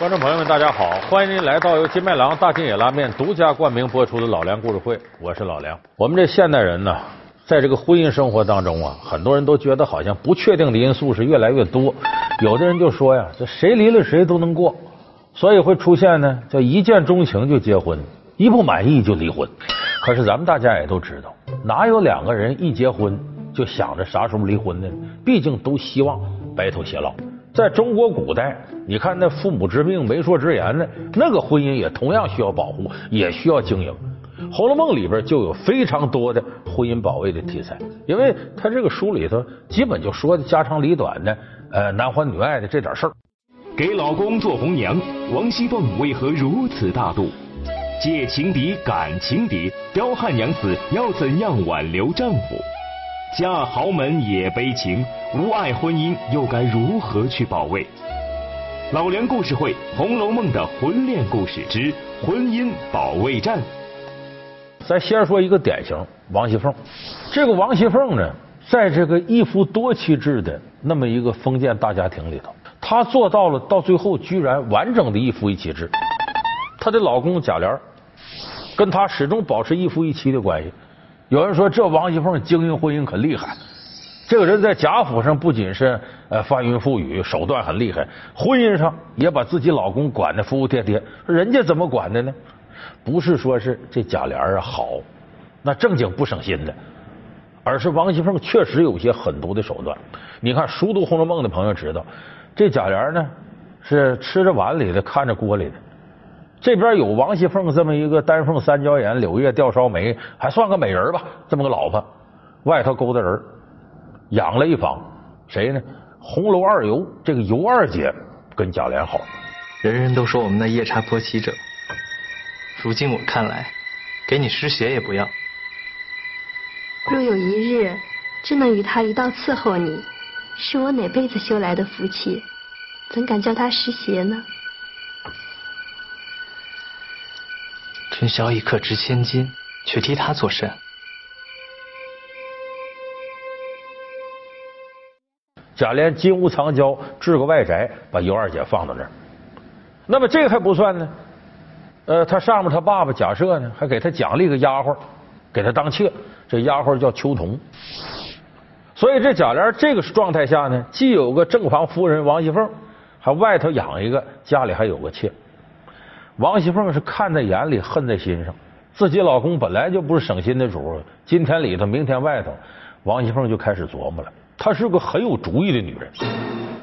观众朋友们，大家好！欢迎您来到由金麦郎大金野拉面独家冠名播出的《老梁故事会》，我是老梁。我们这现代人呢，在这个婚姻生活当中啊，很多人都觉得好像不确定的因素是越来越多。有的人就说呀，这谁离了谁都能过，所以会出现呢，叫一见钟情就结婚，一不满意就离婚。可是咱们大家也都知道，哪有两个人一结婚就想着啥时候离婚的？毕竟都希望白头偕老。在中国古代，你看那父母之命、媒妁之言呢那个婚姻也同样需要保护，也需要经营。《红楼梦》里边就有非常多的婚姻保卫的题材，因为他这个书里头基本就说的家长里短的，呃，男欢女爱的这点事儿。给老公做红娘，王熙凤为何如此大度？借情敌感情敌，刁汉娘子要怎样挽留丈夫？嫁豪门也悲情，无爱婚姻又该如何去保卫？老梁故事会《红楼梦》的婚恋故事之婚姻保卫战。咱先说一个典型，王熙凤。这个王熙凤呢，在这个一夫多妻制的那么一个封建大家庭里头，她做到了，到最后居然完整的一夫一妻制。她的老公贾琏跟她始终保持一夫一妻的关系。有人说这王熙凤经营婚姻可厉害，这个人在贾府上不仅是呃翻云覆雨，手段很厉害，婚姻上也把自己老公管的服服帖帖。人家怎么管的呢？不是说是这贾琏啊好，那正经不省心的，而是王熙凤确实有些狠毒的手段。你看熟读《红楼梦》的朋友知道，这贾琏呢是吃着碗里的，看着锅里的。这边有王熙凤这么一个丹凤三娇眼、柳叶吊梢眉，还算个美人吧，这么个老婆。外头勾搭人，养了一房，谁呢？红楼二尤，这个尤二姐跟贾琏好。人人都说我们那夜叉婆媳者，如今我看来，给你失血也不要。若有一日真能与他一道伺候你，是我哪辈子修来的福气，怎敢叫他失邪呢？春宵一刻值千金，却替他做甚？贾琏金屋藏娇，置个外宅，把尤二姐放到那儿。那么这个还不算呢，呃，他上面他爸爸贾赦呢，还给他奖励个丫鬟，给他当妾。这丫鬟叫秋桐。所以这贾琏这个状态下呢，既有个正房夫人王熙凤，还外头养一个，家里还有个妾。王熙凤是看在眼里，恨在心上。自己老公本来就不是省心的主，今天里头，明天外头，王熙凤就开始琢磨了。她是个很有主意的女人，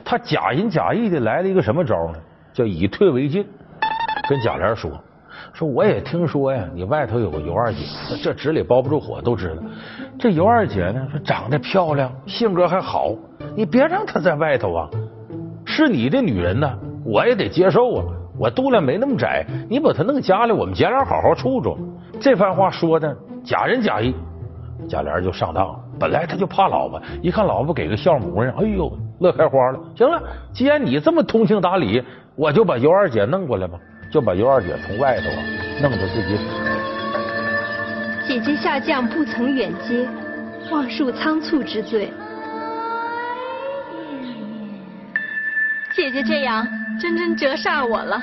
她假仁假义的来了一个什么招呢？叫以退为进，跟贾琏说：“说我也听说呀，你外头有个尤二姐，这纸里包不住火，都知道。这尤二姐呢，说长得漂亮，性格还好，你别让她在外头啊。是你的女人呢，我也得接受啊。”我肚量没那么窄，你把他弄家里，我们姐俩好好处处。这番话说的假仁假义，贾琏就上当了。本来他就怕老婆，一看老婆给个笑模样，哎呦，乐开花了。行了，既然你这么通情达理，我就把尤二姐弄过来吧，就把尤二姐从外头啊弄到自己。姐姐下降不曾远接，望恕仓促之罪。姐姐这样。真真折煞我了。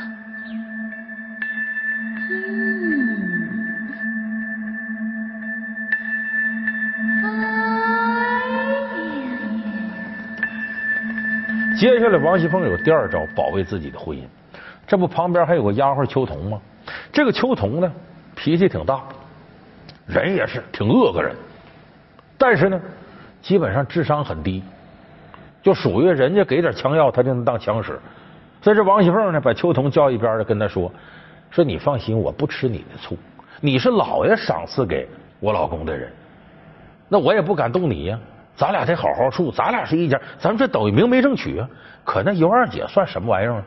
接下来，王熙凤有第二招保卫自己的婚姻。这不旁边还有个丫鬟秋桐吗？这个秋桐呢，脾气挺大，人也是挺恶个人，但是呢，基本上智商很低，就属于人家给点枪药，他就能当枪使。所以这王熙凤呢，把秋桐叫一边的，跟他说：“说你放心，我不吃你的醋。你是老爷赏赐给我老公的人，那我也不敢动你呀。咱俩得好好处，咱俩是一家，咱们这等于明媒正娶啊。可那尤二姐算什么玩意儿？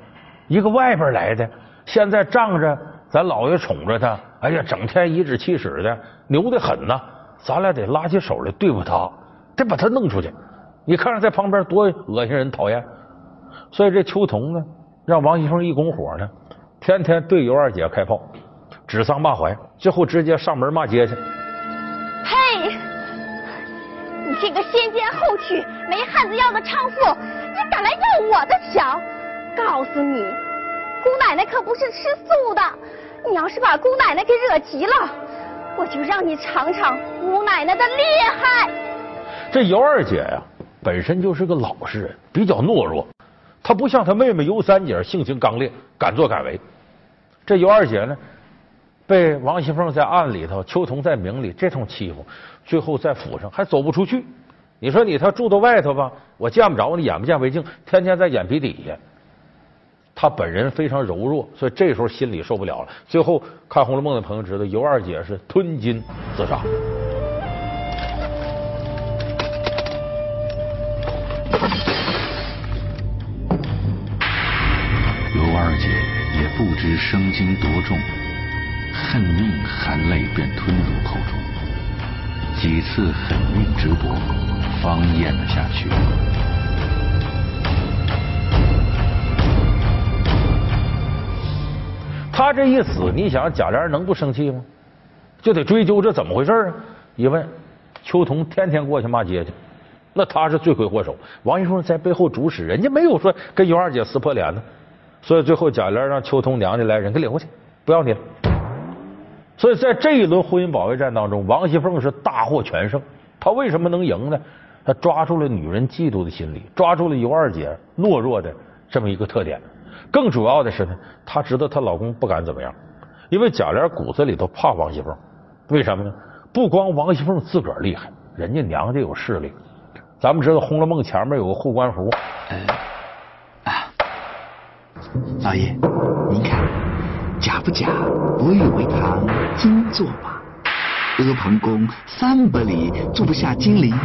一个外边来的，现在仗着咱老爷宠着她，哎呀，整天颐指气使的，牛的很呐。咱俩得拉起手来对付她，得把她弄出去。你看看在旁边多恶心人，讨厌。所以这秋桐呢？”让王熙凤一拱火呢，天天对尤二姐开炮，指桑骂槐，最后直接上门骂街去。嘿，你这个先奸后娶、没汉子样的娼妇，你敢来要我的强？告诉你，姑奶奶可不是吃素的，你要是把姑奶奶给惹急了，我就让你尝尝姑奶奶的厉害。这尤二姐呀，本身就是个老实人，比较懦弱，她不像她妹妹尤三姐性情刚烈，敢作敢为。这尤二姐呢，被王熙凤在暗里头，秋桐在明里这通欺负，最后在府上还走不出去。你说你他住到外头吧，我见不着你，眼不见为净，天天在眼皮底下。他本人非常柔弱，所以这时候心里受不了了。最后看《红楼梦》的朋友知道，尤二姐是吞金自杀。不知生经多重，恨命含泪便吞入口中，几次狠命直搏，方咽了下去。他这一死，你想贾琏能不生气吗？就得追究这怎么回事啊！一问，秋桐天天过去骂街去，那他是罪魁祸首。王熙凤在背后主使，人家没有说跟尤二姐撕破脸呢。所以最后贾琏让秋桐娘家来人给领回去，不要你了。所以在这一轮婚姻保卫战当中，王熙凤是大获全胜。她为什么能赢呢？她抓住了女人嫉妒的心理，抓住了尤二姐懦弱的这么一个特点。更主要的是呢，她知道她老公不敢怎么样，因为贾琏骨子里头怕王熙凤。为什么呢？不光王熙凤自个儿厉害，人家娘家有势力。咱们知道《红楼梦》前面有个护官符。老爷，您看假不假？不玉为堂，金作马。阿房宫三百里住不下金陵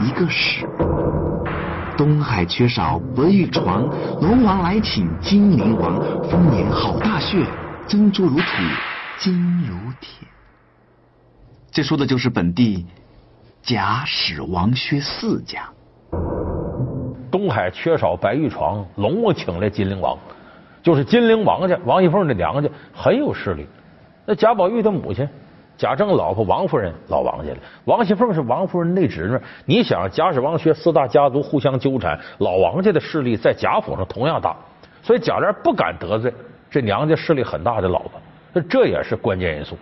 一个史。东海缺少白玉床，龙王来请金陵王。丰年好大穴，珍珠如土，金如铁。这说的就是本地贾史王薛四家。东海缺少白玉床，龙王请来金陵王，就是金陵王家王熙凤的娘家很有势力。那贾宝玉的母亲贾政老婆王夫人老王家的，王熙凤是王夫人内侄女。你想贾史王薛四大家族互相纠缠，老王家的势力在贾府上同样大，所以贾琏不敢得罪这娘家势力很大的老婆，这也是关键因素。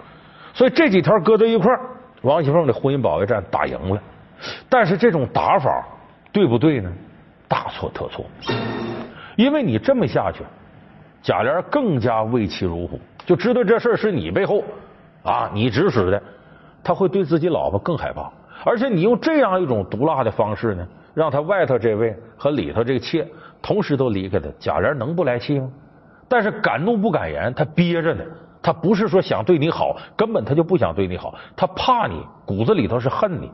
所以这几条搁在一块儿，王熙凤的婚姻保卫战打赢了。但是这种打法对不对呢？大错特错。因为你这么下去，贾琏更加畏妻如虎，就知道这事是你背后啊，你指使的，他会对自己老婆更害怕。而且你用这样一种毒辣的方式呢，让他外头这位和里头这个妾同时都离开他，贾琏能不来气吗？但是敢怒不敢言，他憋着呢。他不是说想对你好，根本他就不想对你好，他怕你，骨子里头是恨你。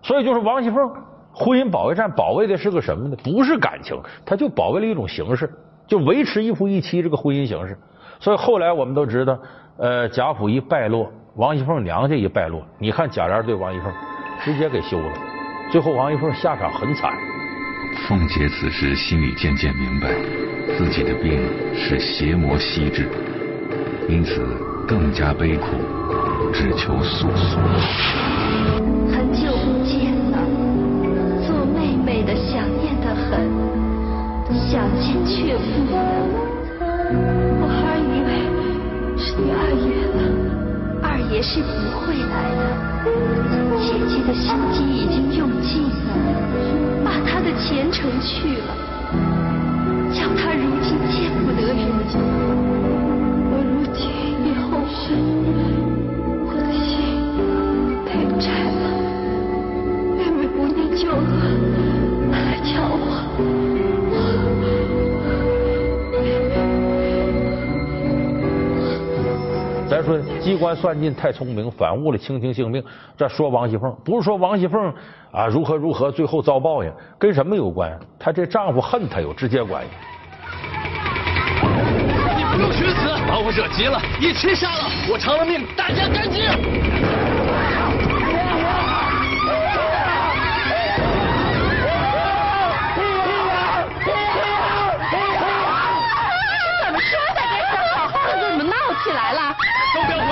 所以就是王熙凤婚姻保卫战保卫的是个什么呢？不是感情，他就保卫了一种形式，就维持一夫一妻这个婚姻形式。所以后来我们都知道，呃，贾府一败落，王熙凤娘家一败落，你看贾琏对王熙凤直接给休了，最后王熙凤下场很惨。凤姐此时心里渐渐明白，自己的病是邪魔袭之。因此更加悲苦，只求速速。想见却不能。我还以为是你二爷了，二爷是不会来的。姐姐的。心机已经用尽了，把他的。前程去了，机关算尽太聪明，反误了卿卿性命。这说王熙凤，不是说王熙凤啊如何如何，最后遭报应，跟什么有关？她这丈夫恨她有直接关系。你不用寻死，把我惹急了，一起杀了！我偿了命，大家干净！怎么说在这儿好好的，怎么闹起来了？都不要管，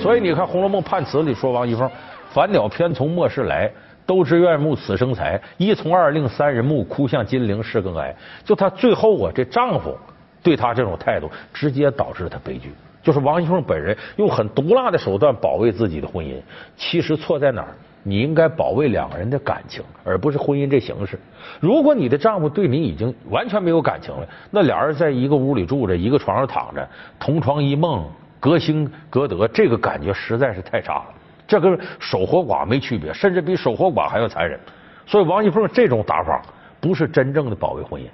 所以你看《红楼梦》判词里说王熙凤“凡鸟偏从末世来，都知怨慕此生财，一从二令三人木，哭向金陵事更哀。就她最后啊，这丈夫对她这种态度，直接导致了她悲剧。就是王熙凤本人用很毒辣的手段保卫自己的婚姻，其实错在哪儿？你应该保卫两个人的感情，而不是婚姻这形式。如果你的丈夫对你已经完全没有感情了，那俩人在一个屋里住着，一个床上躺着，同床异梦，隔心革德，这个感觉实在是太差了。这跟守活寡没区别，甚至比守活寡还要残忍。所以王熙凤这种打法不是真正的保卫婚姻。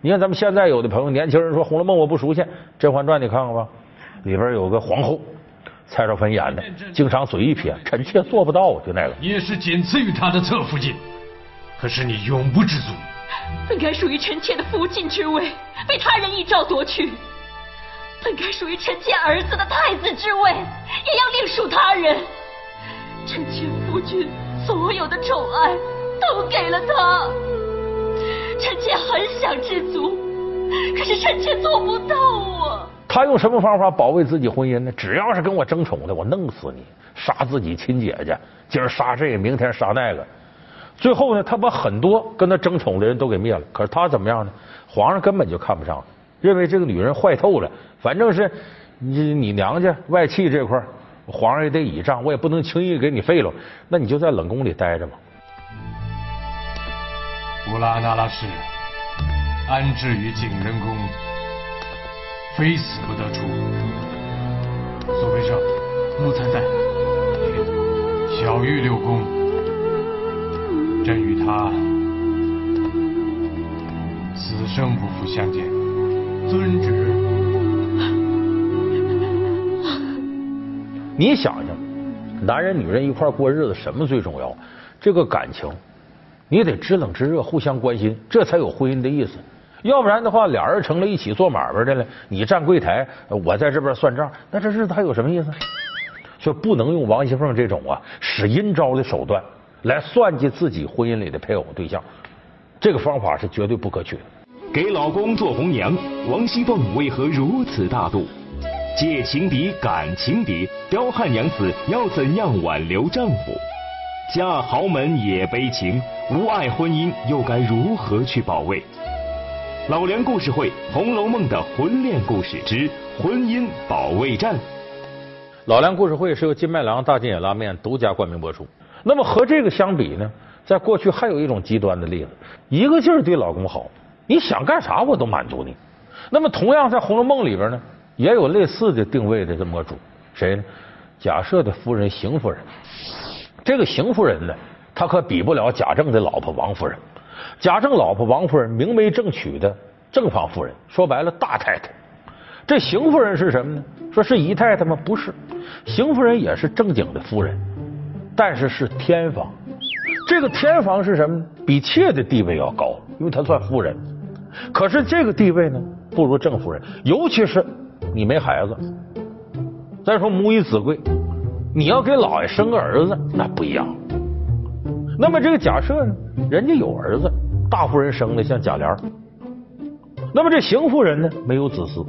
你看咱们现在有的朋友，年轻人说《红楼梦》我不熟悉，《甄嬛传》你看看吧，里边有个皇后。蔡少芬演的，经常嘴一撇，臣妾做不到，就那个。你也是仅次于他的侧福晋，可是你永不知足。本该属于臣妾的福晋之位，被他人一朝夺去；本该属于臣妾儿子的太子之位，也要另属他人。臣妾夫君所有的宠爱都给了他，臣妾很想知足，可是臣妾做不到啊。他用什么方法保卫自己婚姻呢？只要是跟我争宠的，我弄死你！杀自己亲姐姐，今儿杀这个，明天杀那个。最后呢，他把很多跟他争宠的人都给灭了。可是他怎么样呢？皇上根本就看不上，认为这个女人坏透了。反正是你你娘家外戚这块，皇上也得倚仗，我也不能轻易给你废了。那你就在冷宫里待着吧。乌拉那拉氏安置于景仁宫。非死不得出。苏培盛，奴才在。小玉六宫，朕与他此生不复相见。遵旨。你想想，男人女人一块过日子，什么最重要？这个感情，你得知冷知热，互相关心，这才有婚姻的意思。要不然的话，俩人成了一起做买卖的了。你站柜台，我在这边算账，那这日子还有什么意思？就不能用王熙凤这种啊使阴招的手段来算计自己婚姻里的配偶对象，这个方法是绝对不可取的。给老公做红娘，王熙凤为何如此大度？借情敌感情敌，刁汉娘子要怎样挽留丈夫？嫁豪门也悲情，无爱婚姻又该如何去保卫？老梁故事会《红楼梦》的婚恋故事之婚姻保卫战。老梁故事会是由金麦郎大金眼拉面独家冠名播出。那么和这个相比呢，在过去还有一种极端的例子，一个劲儿对老公好，你想干啥我都满足你。那么同样在《红楼梦》里边呢，也有类似的定位的这么个主，谁呢？贾赦的夫人邢夫人。这个邢夫人呢，她可比不了贾政的老婆王夫人。贾政老婆王夫人明媒正娶的正房夫人，说白了大太太。这邢夫人是什么呢？说是姨太太吗？不是，邢夫人也是正经的夫人，但是是天房。这个天房是什么？比妾的地位要高，因为她算夫人。可是这个地位呢，不如正夫人，尤其是你没孩子。再说母以子贵，你要给老爷生个儿子，那不一样。那么这个贾赦呢，人家有儿子，大夫人生的像贾琏。那么这邢夫人呢，没有子嗣，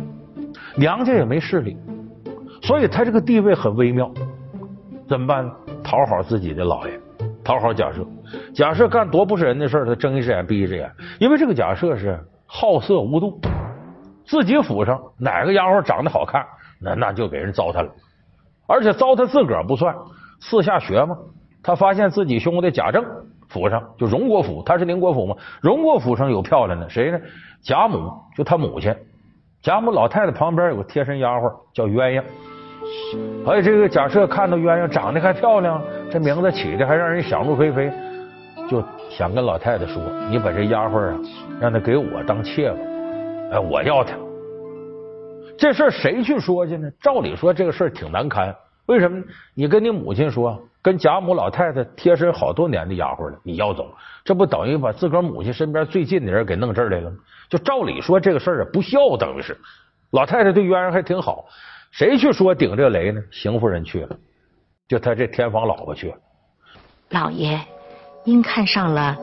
娘家也没势力，所以她这个地位很微妙。怎么办呢？讨好自己的老爷，讨好贾赦。贾赦干多不是人的事儿，他睁一只眼闭一只眼。因为这个贾赦是好色无度，自己府上哪个丫鬟长得好看，那那就给人糟蹋了。而且糟蹋自个儿不算，私下学嘛。他发现自己兄弟贾政府上就荣国府，他是宁国府嘛？荣国府上有漂亮的，谁呢？贾母，就他母亲。贾母老太太旁边有个贴身丫鬟叫鸳鸯。哎，这个贾赦看到鸳鸯长得还漂亮，这名字起的还让人想入非非，就想跟老太太说：“你把这丫鬟啊，让她给我当妾吧，哎，我要她。”这事儿谁去说去呢？照理说这个事儿挺难堪，为什么呢？你跟你母亲说。跟贾母老太太贴身好多年的丫鬟了，你要走，这不等于把自个儿母亲身边最近的人给弄这儿来了吗？就照理说这个事儿啊不孝，等于是老太太对鸳鸯还挺好，谁去说顶这雷呢？邢夫人去了，就他这天房老婆去了。老爷，因看上了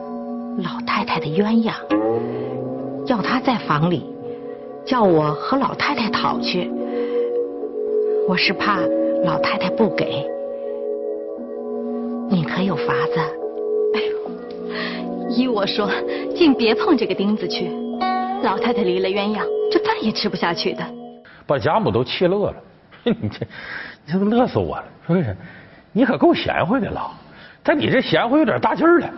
老太太的鸳鸯，要她在房里，叫我和老太太讨去，我是怕老太太不给。你可有法子 哎依我说，竟别碰这个钉子去。老太太离了鸳鸯，就再也吃不下去的。把贾母都气乐了，你这，你这都乐死我了，说？你可够贤惠的了，但你这贤惠有点大劲儿了。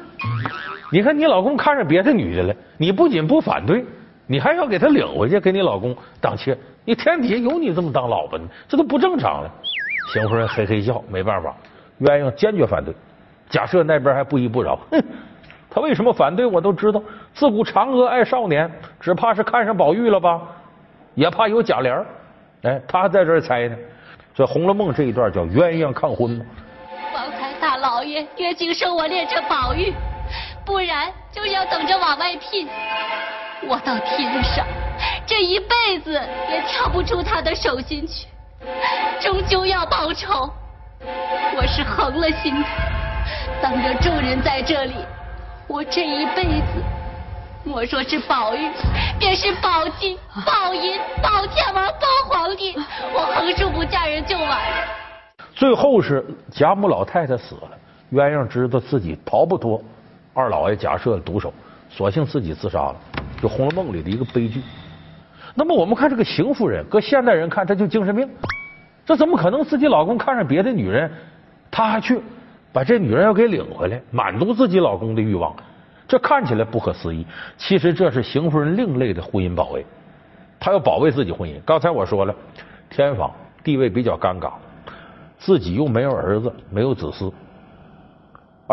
你看你老公看上别的女的了，你不仅不反对，你还要给他领回去给你老公当妾。你天底下有你这么当老婆的，这都不正常了。邢夫人嘿嘿笑，没办法，鸳鸯坚决反对。假设那边还不依不饶，哼，他为什么反对我都知道。自古嫦娥爱少年，只怕是看上宝玉了吧？也怕有贾琏。哎，他还在这猜呢。这《红楼梦》这一段叫鸳鸯抗婚嘛。爷约定收我练成宝玉，不然就要等着往外聘。我到天上，这一辈子也跳不出他的手心去，终究要报仇。我是横了心的，当着众人在这里，我这一辈子。莫说是宝玉，便是宝金、宝银、宝天王、宝皇帝，我横竖不嫁人就完了。最后是贾母老太太死了，鸳鸯知道自己逃不脱二老爷假设的毒手，索性自己自杀了。就《红楼梦》里的一个悲剧。那么我们看这个邢夫人，搁现代人看，她就精神病。这怎么可能？自己老公看上别的女人，她还去把这女人要给领回来，满足自己老公的欲望。这看起来不可思议，其实这是邢夫人另类的婚姻保卫。她要保卫自己婚姻。刚才我说了，天房地位比较尴尬，自己又没有儿子，没有子嗣，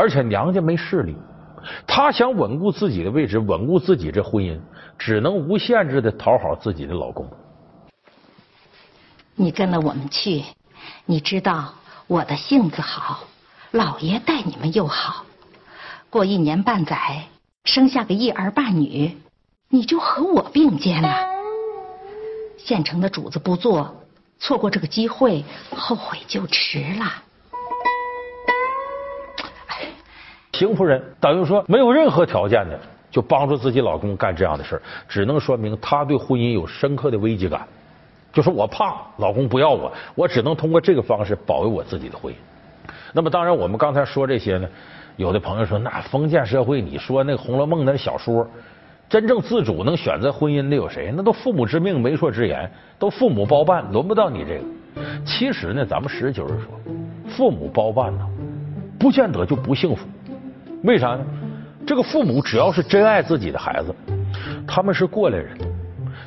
而且娘家没势力，她想稳固自己的位置，稳固自己这婚姻，只能无限制的讨好自己的老公。你跟了我们去，你知道我的性子好，老爷待你们又好。过一年半载，生下个一儿半女，你就和我并肩了。县城的主子不做，错过这个机会，后悔就迟了。邢夫人等于说没有任何条件的就帮助自己老公干这样的事只能说明她对婚姻有深刻的危机感。就说我怕老公不要我，我只能通过这个方式保卫我自己的婚姻。那么当然，我们刚才说这些呢。有的朋友说，那封建社会，你说那《红楼梦》那小说，真正自主能选择婚姻的有谁？那都父母之命、媒妁之言，都父母包办，轮不到你这个。其实呢，咱们实事求是说，父母包办呢，不见得就不幸福。为啥呢？这个父母只要是真爱自己的孩子，他们是过来人，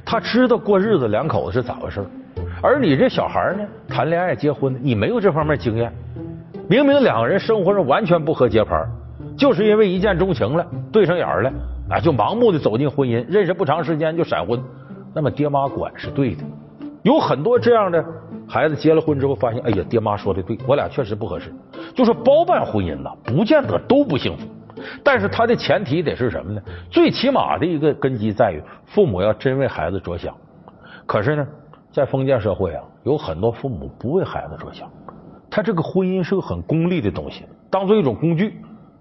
他知道过日子两口子是咋回事。而你这小孩呢，谈恋爱、结婚，你没有这方面经验。明明两个人生活上完全不合节拍，就是因为一见钟情了，对上眼了，啊，就盲目的走进婚姻，认识不长时间就闪婚。那么爹妈管是对的，有很多这样的孩子结了婚之后发现，哎呀，爹妈说的对，我俩确实不合适。就是包办婚姻了，不见得都不幸福，但是他的前提得是什么呢？最起码的一个根基在于父母要真为孩子着想。可是呢，在封建社会啊，有很多父母不为孩子着想。他这个婚姻是个很功利的东西，当做一种工具，《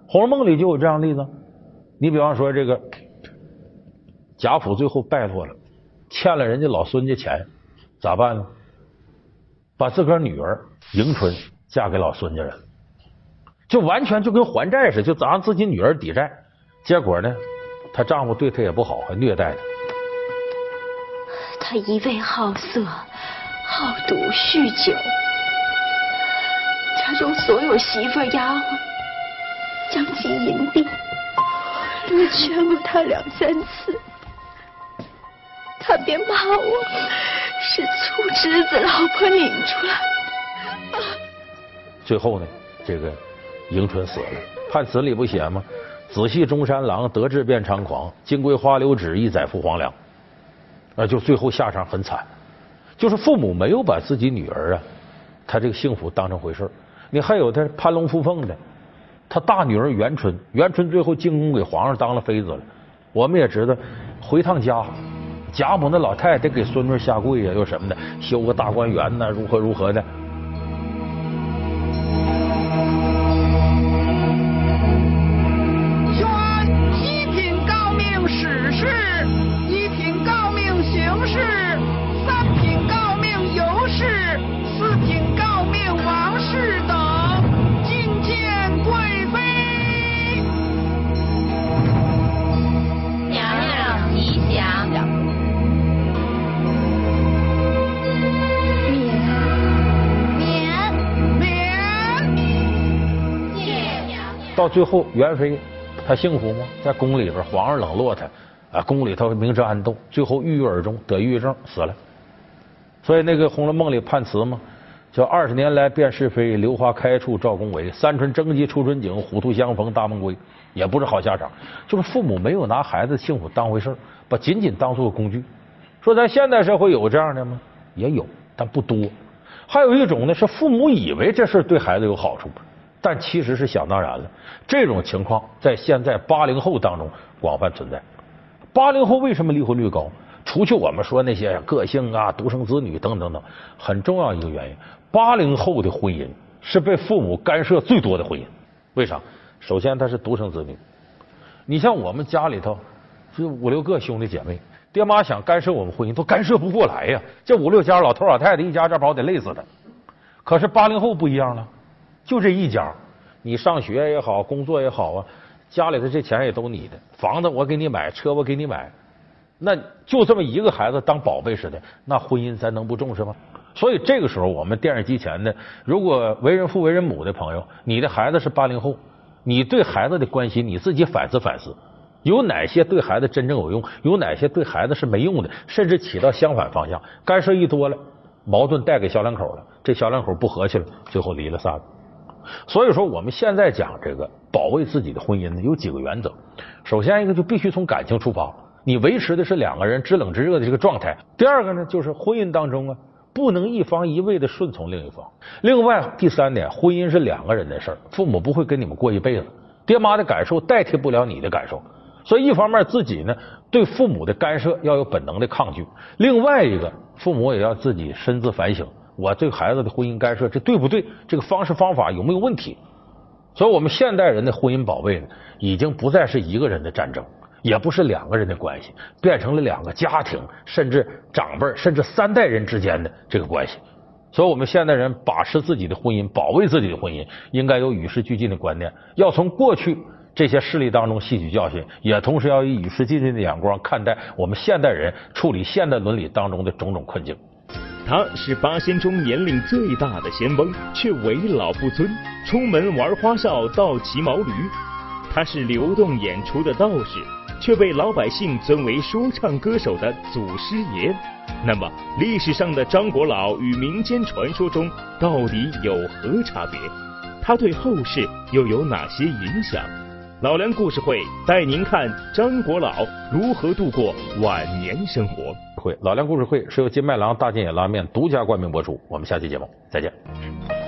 红楼梦》里就有这样例子。你比方说，这个贾府最后败落了，欠了人家老孙家钱，咋办呢？把自个儿女儿迎春嫁给老孙家人，就完全就跟还债似的，就砸自己女儿抵债。结果呢，她丈夫对她也不好，还虐待她。他一味好色、好赌、酗酒。家中所有媳妇丫鬟将其银币，我劝过他两三次，他便骂我是粗枝子老婆拧出来。最后呢，这个迎春死了，判词里不写吗？子系中山狼，得志便猖狂，金龟花留指，一载赴黄粱。啊，就最后下场很惨，就是父母没有把自己女儿啊，她这个幸福当成回事你还有他攀龙附凤的，他大女儿元春，元春最后进宫给皇上当了妃子了。我们也知道，回趟家，贾母那老太太得给孙女下跪呀，又什么的，修个大观园呢，如何如何的。到最后元妃她幸福吗？在宫里边，皇上冷落她，啊，宫里头明争暗斗，最后郁郁而终，得抑郁症死了。所以那个《红楼梦》里判词嘛，叫二十年来辨是非，榴花开处照宫闱，三春争及初春景，虎兔相逢大梦归，也不是好下场。就是父母没有拿孩子幸福当回事把仅仅当做个工具。说咱现代社会有这样的吗？也有，但不多。还有一种呢，是父母以为这事对孩子有好处，但其实是想当然了。这种情况在现在八零后当中广泛存在。八零后为什么离婚率高？除去我们说那些个性啊、独生子女等等等，很重要一个原因，八零后的婚姻是被父母干涉最多的婚姻。为啥？首先他是独生子女，你像我们家里头就五六个兄弟姐妹，爹妈想干涉我们婚姻都干涉不过来呀。这五六家老头老太太一家，这把我得累死他。可是八零后不一样了，就这一家，你上学也好，工作也好啊，家里的这钱也都你的，房子我给你买，车我给你买。那就这么一个孩子当宝贝似的，那婚姻咱能不重视吗？所以这个时候，我们电视机前的，如果为人父为人母的朋友，你的孩子是八零后，你对孩子的关心，你自己反思反思，有哪些对孩子真正有用，有哪些对孩子是没用的，甚至起到相反方向，干涉一多了，矛盾带给小两口了，这小两口不和气了，最后离了散了。所以说，我们现在讲这个保卫自己的婚姻呢，有几个原则。首先一个就必须从感情出发。你维持的是两个人知冷知热的这个状态。第二个呢，就是婚姻当中啊，不能一方一味的顺从另一方。另外，第三点，婚姻是两个人的事儿，父母不会跟你们过一辈子，爹妈的感受代替不了你的感受。所以，一方面自己呢对父母的干涉要有本能的抗拒；另外一个，父母也要自己深自反省，我对孩子的婚姻干涉这对不对？这个方式方法有没有问题？所以我们现代人的婚姻保卫呢，已经不再是一个人的战争。也不是两个人的关系，变成了两个家庭，甚至长辈，甚至三代人之间的这个关系。所以，我们现代人把持自己的婚姻，保卫自己的婚姻，应该有与时俱进的观念，要从过去这些事例当中吸取教训，也同时要以与时俱进的眼光看待我们现代人处理现代伦理当中的种种困境。他是八仙中年龄最大的仙翁，却为老不尊，出门玩花哨，倒骑毛驴。他是流动演出的道士。却被老百姓尊为说唱歌手的祖师爷。那么，历史上的张国老与民间传说中到底有何差别？他对后世又有哪些影响？老梁故事会带您看张国老如何度过晚年生活。会老梁故事会是由金麦郎大金野拉面独家冠名播出。我们下期节目再见。